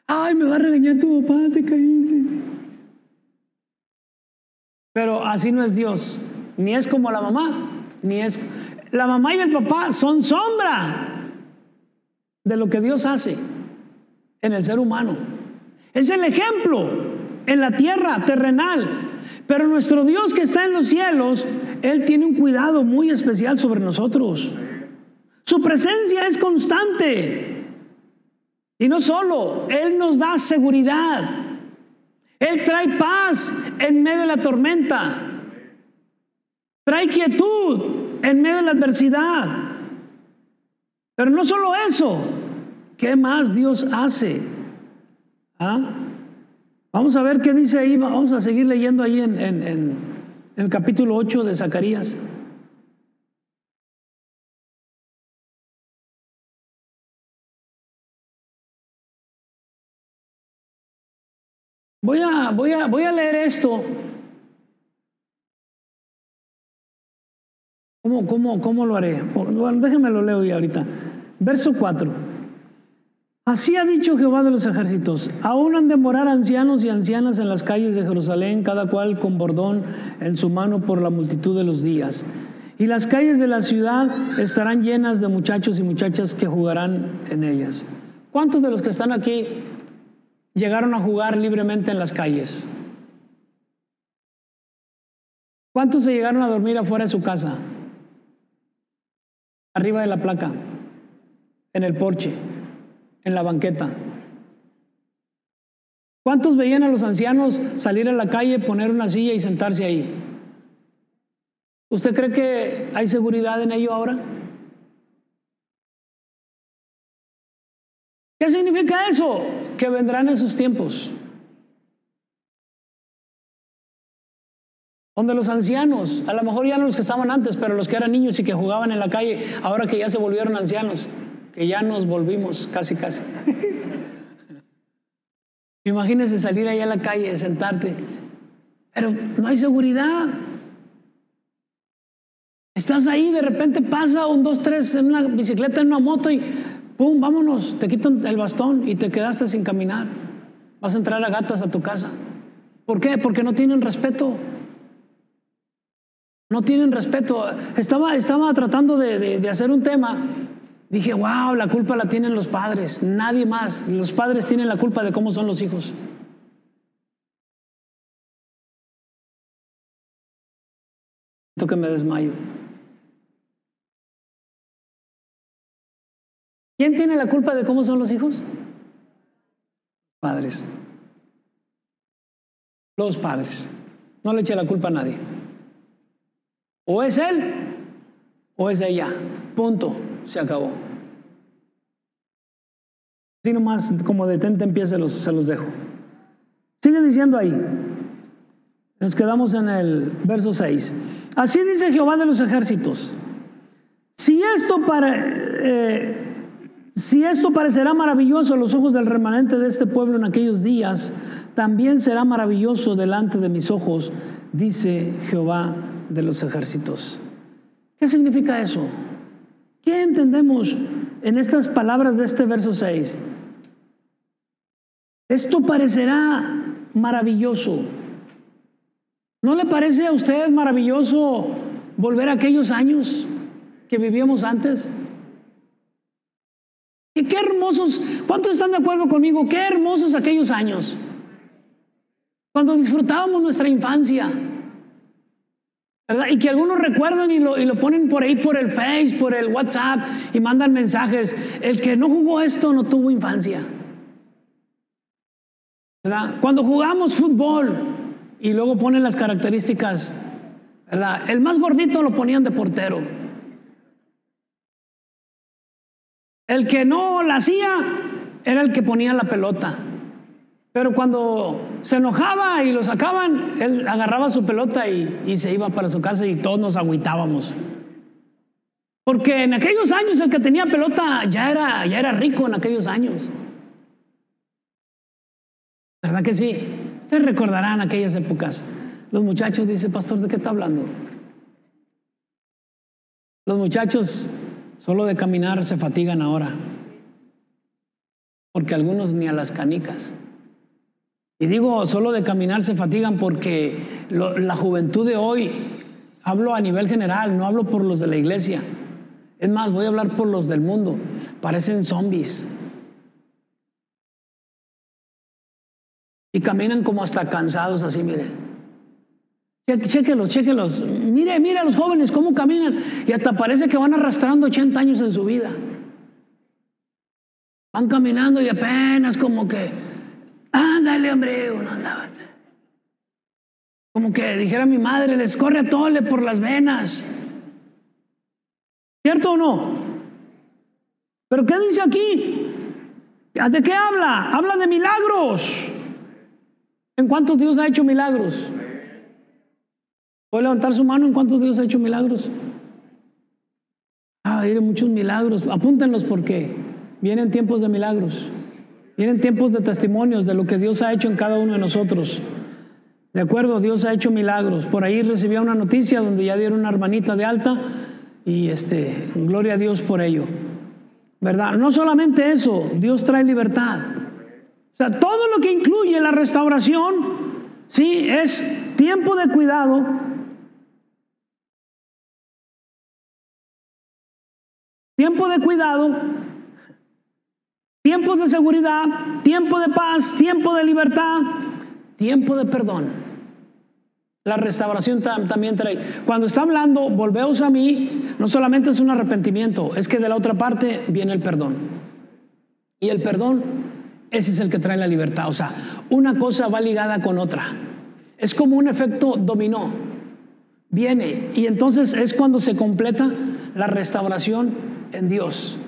Ay, me va a regañar tu papá, te caíste. Pero así no es Dios. Ni es como la mamá, ni es... La mamá y el papá son sombra de lo que Dios hace en el ser humano. Es el ejemplo en la tierra terrenal. Pero nuestro Dios que está en los cielos, Él tiene un cuidado muy especial sobre nosotros. Su presencia es constante. Y no solo, Él nos da seguridad. Él trae paz en medio de la tormenta. Trae quietud en medio de la adversidad. Pero no solo eso, ¿qué más Dios hace? ¿Ah? Vamos a ver qué dice ahí, vamos a seguir leyendo ahí en, en el capítulo 8 de Zacarías. Voy a, voy a, voy a leer esto. ¿Cómo, cómo, cómo lo haré? Bueno, déjenme lo leo ya ahorita. Verso 4. Así ha dicho Jehová de los ejércitos, aún han de morar ancianos y ancianas en las calles de Jerusalén, cada cual con bordón en su mano por la multitud de los días. Y las calles de la ciudad estarán llenas de muchachos y muchachas que jugarán en ellas. ¿Cuántos de los que están aquí llegaron a jugar libremente en las calles? ¿Cuántos se llegaron a dormir afuera de su casa? Arriba de la placa, en el porche, en la banqueta. ¿Cuántos veían a los ancianos salir a la calle, poner una silla y sentarse ahí? ¿Usted cree que hay seguridad en ello ahora? ¿Qué significa eso? Que vendrán esos tiempos. Donde los ancianos, a lo mejor ya no los que estaban antes, pero los que eran niños y que jugaban en la calle, ahora que ya se volvieron ancianos, que ya nos volvimos casi, casi. Imagínese salir ahí a la calle, sentarte, pero no hay seguridad. Estás ahí, de repente pasa un, dos, tres en una bicicleta, en una moto y ¡Pum! Vámonos, te quitan el bastón y te quedaste sin caminar. Vas a entrar a gatas a tu casa. ¿Por qué? Porque no tienen respeto. No tienen respeto. Estaba, estaba tratando de, hacer un tema. Dije, wow, la culpa la tienen los padres, nadie más. Los padres tienen la culpa de cómo son los hijos. que me desmayo. ¿Quién tiene la culpa de cómo son los hijos? Padres. Los padres. No le eche la culpa a nadie. O es él o es ella. Punto. Se acabó. Así nomás como detente empieza, los, se los dejo. Sigue diciendo ahí. Nos quedamos en el verso 6. Así dice Jehová de los ejércitos. Si esto, para, eh, si esto parecerá maravilloso a los ojos del remanente de este pueblo en aquellos días, también será maravilloso delante de mis ojos, dice Jehová de los ejércitos. ¿Qué significa eso? ¿Qué entendemos en estas palabras de este verso 6? Esto parecerá maravilloso. ¿No le parece a usted maravilloso volver a aquellos años que vivíamos antes? Qué hermosos, ¿cuántos están de acuerdo conmigo? Qué hermosos aquellos años. Cuando disfrutábamos nuestra infancia. ¿verdad? Y que algunos recuerdan y lo, y lo ponen por ahí, por el Face, por el WhatsApp y mandan mensajes. El que no jugó esto no tuvo infancia. ¿verdad? Cuando jugamos fútbol, y luego ponen las características, ¿verdad? El más gordito lo ponían de portero. El que no la hacía era el que ponía la pelota. Pero cuando se enojaba y lo sacaban, él agarraba su pelota y, y, se iba para su casa y todos nos agüitábamos. Porque en aquellos años el que tenía pelota ya era, ya era rico en aquellos años. ¿Verdad que sí? Ustedes recordarán aquellas épocas. Los muchachos, dice pastor, ¿de qué está hablando? Los muchachos solo de caminar se fatigan ahora. Porque algunos ni a las canicas. Y digo, solo de caminar se fatigan porque la juventud de hoy, hablo a nivel general, no hablo por los de la iglesia. Es más, voy a hablar por los del mundo. Parecen zombies. Y caminan como hasta cansados así, mire. Chéquelos, chéquelos. Mire, mire a los jóvenes cómo caminan. Y hasta parece que van arrastrando 80 años en su vida. Van caminando y apenas como que, ándale, hombre, uno andaba. Como que dijera mi madre, les corre a tole por las venas. ¿Cierto o no? ¿Pero qué dice aquí? ¿De qué habla? Habla de milagros. ¿En cuántos Dios ha hecho milagros? ¿Puede levantar su mano en cuántos Dios ha hecho milagros? Ah, hay muchos milagros. Apúntenlos porque vienen tiempos de milagros. Vienen tiempos de testimonios de lo que Dios ha hecho en cada uno de nosotros. De acuerdo, Dios ha hecho milagros. Por ahí recibía una noticia donde ya dieron una hermanita de alta y este, gloria a Dios por ello. ¿Verdad? No solamente eso, Dios trae libertad. O sea, todo lo que incluye la restauración, sí, es tiempo de cuidado. Tiempo de cuidado, tiempos de seguridad, tiempo de paz, tiempo de libertad, tiempo de perdón. La restauración también trae. Cuando está hablando, volveos a mí, no solamente es un arrepentimiento, es que de la otra parte viene el perdón. Y el perdón ese es el que trae la libertad. O sea, una cosa va ligada con otra. Es como un efecto dominó. Viene y entonces es cuando se completa la restauración en Dios.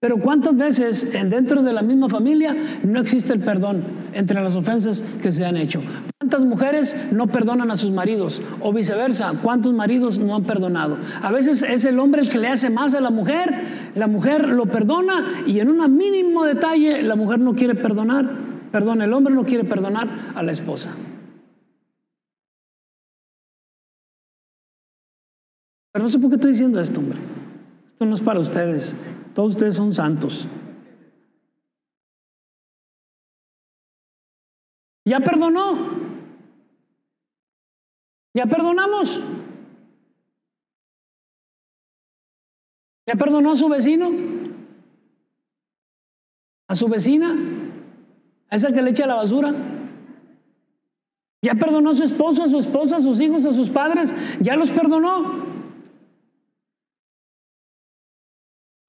Pero ¿cuántas veces dentro de la misma familia no existe el perdón entre las ofensas que se han hecho? ¿Cuántas mujeres no perdonan a sus maridos? O viceversa, ¿cuántos maridos no han perdonado? A veces es el hombre el que le hace más a la mujer, la mujer lo perdona y en un mínimo detalle la mujer no quiere perdonar, perdón, el hombre no quiere perdonar a la esposa. Pero no sé por qué estoy diciendo esto, hombre. Esto no es para ustedes. Todos ustedes son santos. Ya perdonó. Ya perdonamos. ¿Ya perdonó a su vecino? ¿A su vecina? ¿A esa que le echa la basura? ¿Ya perdonó a su esposo, a su esposa, a sus hijos, a sus padres? ¿Ya los perdonó?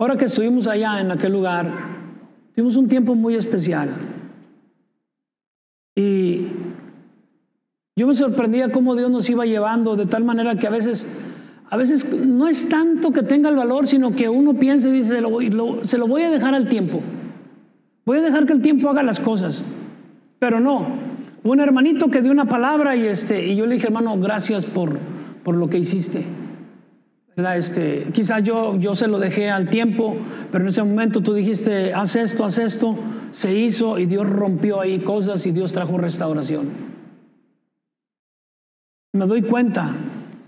Ahora que estuvimos allá en aquel lugar, tuvimos un tiempo muy especial. Y yo me sorprendía cómo Dios nos iba llevando de tal manera que a veces, a veces no es tanto que tenga el valor, sino que uno piensa y dice, se lo voy a dejar al tiempo. Voy a dejar que el tiempo haga las cosas. Pero no, un hermanito que dio una palabra y, este, y yo le dije, hermano, gracias por, por lo que hiciste. Este, quizás yo, yo se lo dejé al tiempo, pero en ese momento tú dijiste, haz esto, haz esto, se hizo y Dios rompió ahí cosas y Dios trajo restauración. Me doy cuenta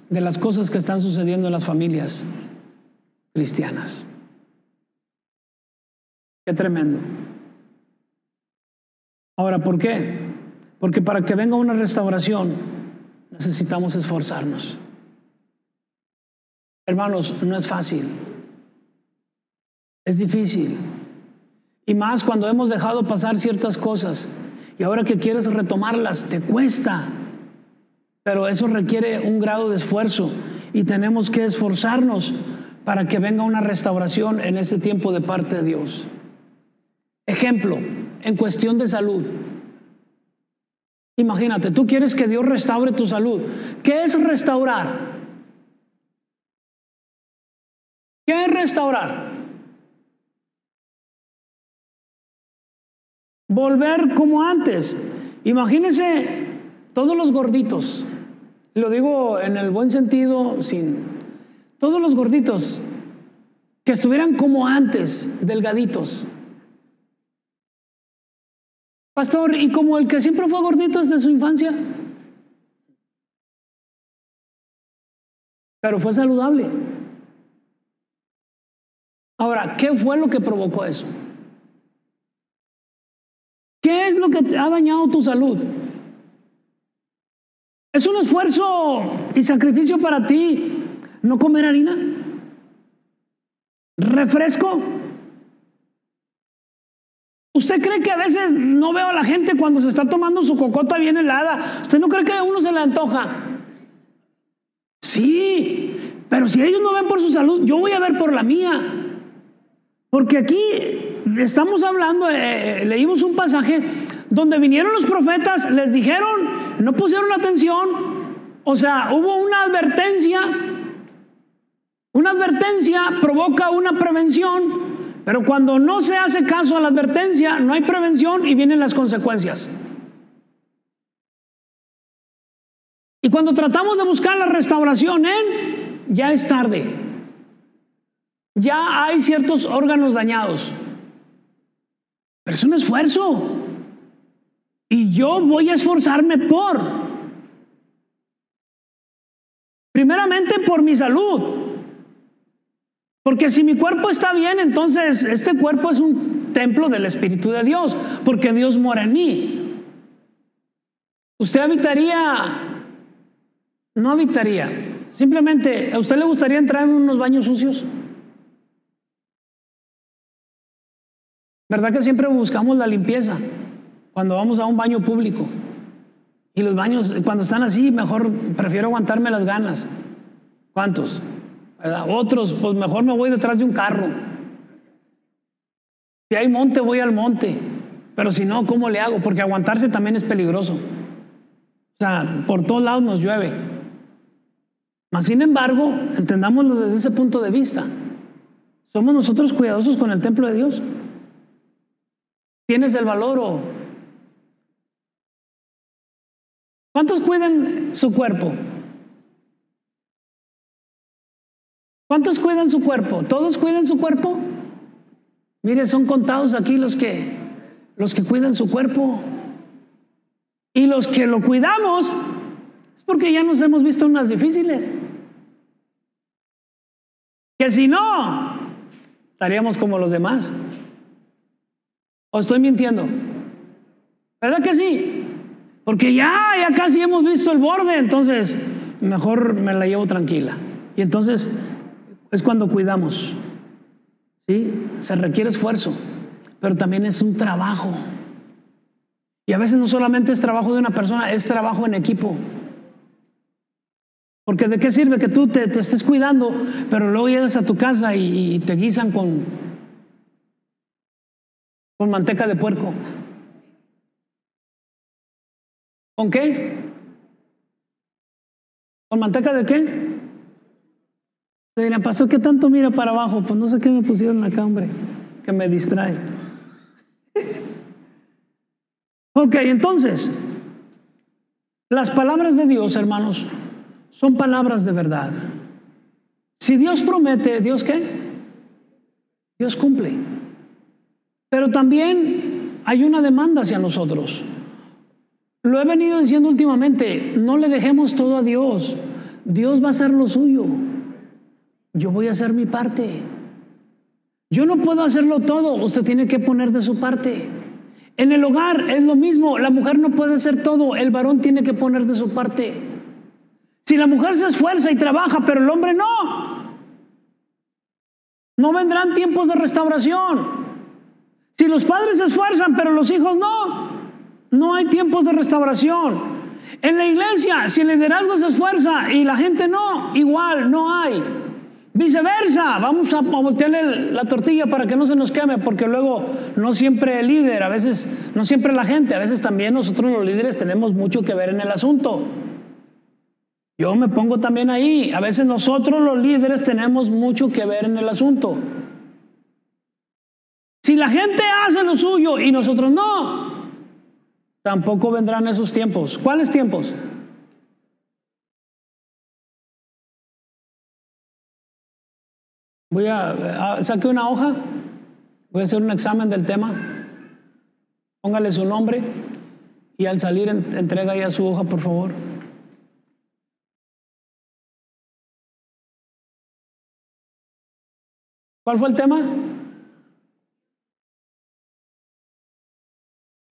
de las cosas que están sucediendo en las familias cristianas. Qué tremendo. Ahora, ¿por qué? Porque para que venga una restauración necesitamos esforzarnos. Hermanos, no es fácil. Es difícil. Y más cuando hemos dejado pasar ciertas cosas y ahora que quieres retomarlas, te cuesta. Pero eso requiere un grado de esfuerzo y tenemos que esforzarnos para que venga una restauración en ese tiempo de parte de Dios. Ejemplo, en cuestión de salud. Imagínate, tú quieres que Dios restaure tu salud. ¿Qué es restaurar? Restaurar? Volver como antes. Imagínense todos los gorditos. Lo digo en el buen sentido, sin todos los gorditos que estuvieran como antes, delgaditos. Pastor, ¿y como el que siempre fue gordito desde su infancia? Pero fue saludable. ¿Qué fue lo que provocó eso? ¿Qué es lo que te ha dañado tu salud? ¿Es un esfuerzo y sacrificio para ti no comer harina? ¿Refresco? ¿Usted cree que a veces no veo a la gente cuando se está tomando su cocota bien helada? ¿Usted no cree que a uno se le antoja? Sí, pero si ellos no ven por su salud, yo voy a ver por la mía. Porque aquí estamos hablando, eh, eh, leímos un pasaje donde vinieron los profetas, les dijeron, no pusieron atención, o sea, hubo una advertencia, una advertencia provoca una prevención pero cuando no se hace caso a la advertencia, no hay prevención y vienen las consecuencias. Y cuando tratamos de buscar la restauración en, ya es tarde. Ya hay ciertos órganos dañados. Pero es un esfuerzo. Y yo voy a esforzarme por, primeramente por mi salud, porque si mi cuerpo está bien, entonces este cuerpo es un templo del Espíritu de Dios, porque Dios mora en mí. Usted habitaría, no habitaría, simplemente, ¿a usted le gustaría entrar en unos baños sucios? ¿Verdad que siempre buscamos la limpieza cuando vamos a un baño público? Y los baños, cuando están así, mejor prefiero aguantarme las ganas. ¿Cuántos? Otros, pues mejor me voy detrás de un carro. Si hay monte, voy al monte. Pero si no, ¿cómo le hago? Porque aguantarse también es peligroso. O sea, por todos lados nos llueve. Mas, sin embargo, entendámoslo desde ese punto de vista. ¿Somos nosotros cuidadosos con el templo de Dios? ¿Tienes el valor o...? ¿Cuántos cuidan su cuerpo? ¿Cuántos cuidan su cuerpo? ¿Todos cuidan su cuerpo? Mire, son contados aquí los que los que cuidan su cuerpo. Y los que lo cuidamos es porque ya nos hemos visto unas difíciles. Que si no, Estaríamos como los demás. ¿O estoy mintiendo? ¿Verdad que sí? Porque ya, ya casi hemos visto el borde, entonces mejor me la llevo tranquila. Y entonces es cuando cuidamos. ¿Sí? Se requiere esfuerzo, pero también es un trabajo. Y a veces no solamente es trabajo de una persona, es trabajo en equipo. Porque de qué sirve que tú te, estés cuidando, pero luego llegas a tu casa y, te guisan con, con manteca de puerco. ¿Con qué? ¿Con manteca de qué? Se dirán, pastor, ¿qué tanto mira para abajo? Pues no sé qué me pusieron acá, hombre, que me distrae. ok, entonces, las palabras de Dios, hermanos, son palabras de verdad. Si Dios promete, ¿Dios qué? Dios cumple. Pero también hay una demanda hacia nosotros. Lo he venido diciendo últimamente, no le dejemos todo a Dios. Dios va a hacer lo suyo. Yo voy a hacer mi parte. Yo no puedo hacerlo todo, usted tiene que poner de su parte. En el hogar es lo mismo, la mujer no puede hacer todo, el varón tiene que poner de su parte. Si la mujer se esfuerza y trabaja, pero el hombre no, no vendrán tiempos de restauración. Si los padres se esfuerzan, pero los hijos no, no hay tiempos de restauración. En la iglesia, si el liderazgo se esfuerza y la gente no, igual no hay. Viceversa, vamos a voltearle la tortilla para que no se nos queme, porque luego no siempre el líder, a veces no siempre la gente, a veces también nosotros los líderes tenemos mucho que ver en el asunto. Yo me pongo también ahí, a veces nosotros los líderes tenemos mucho que ver en el asunto. Si la gente hace lo suyo y nosotros no, Tampoco vendrán esos tiempos. ¿Cuáles tiempos? Voy a, saque una hoja, voy a hacer un examen del tema, póngale su nombre y al salir entrega ya su hoja, por favor. ¿Cuál fue el tema?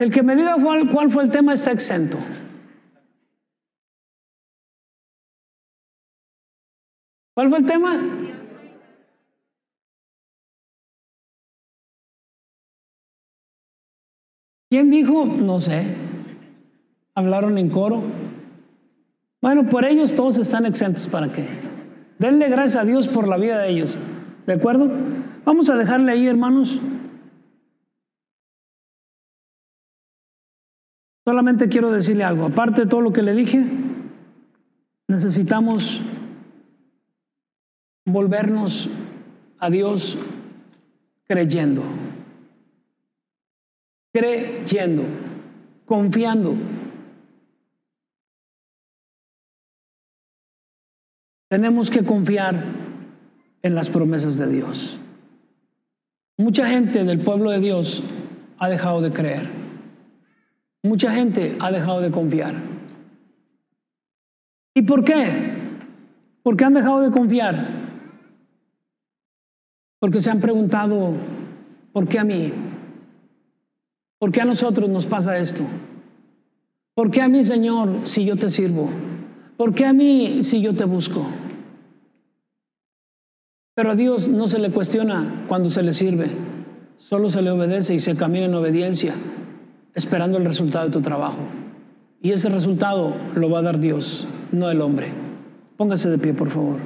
El que me diga cuál, fue el tema está exento. ¿Cuál fue el tema? ¿Quién dijo? No sé. Hablaron en coro. Bueno, por ellos todos están exentos. ¿Para qué? Denle gracias a Dios por la vida de ellos. ¿De acuerdo? Vamos a dejarle ahí, hermanos. Solamente quiero decirle algo, aparte de todo lo que le dije, necesitamos volvernos a Dios creyendo, creyendo, confiando. Tenemos que confiar en las promesas de Dios. Mucha gente del pueblo de Dios ha dejado de creer. Mucha gente ha dejado de confiar. ¿Y por qué? ¿Por qué han dejado de confiar? Porque se han preguntado, ¿por qué a mí? ¿Por qué a nosotros nos pasa esto? ¿Por qué a mí, Señor, si yo te sirvo? ¿Por qué a mí si yo te busco? Pero a Dios no se le cuestiona cuando se le sirve, solo se le obedece y se camina en obediencia esperando el resultado de tu trabajo. Y ese resultado lo va a dar Dios, no el hombre. Póngase de pie, por favor.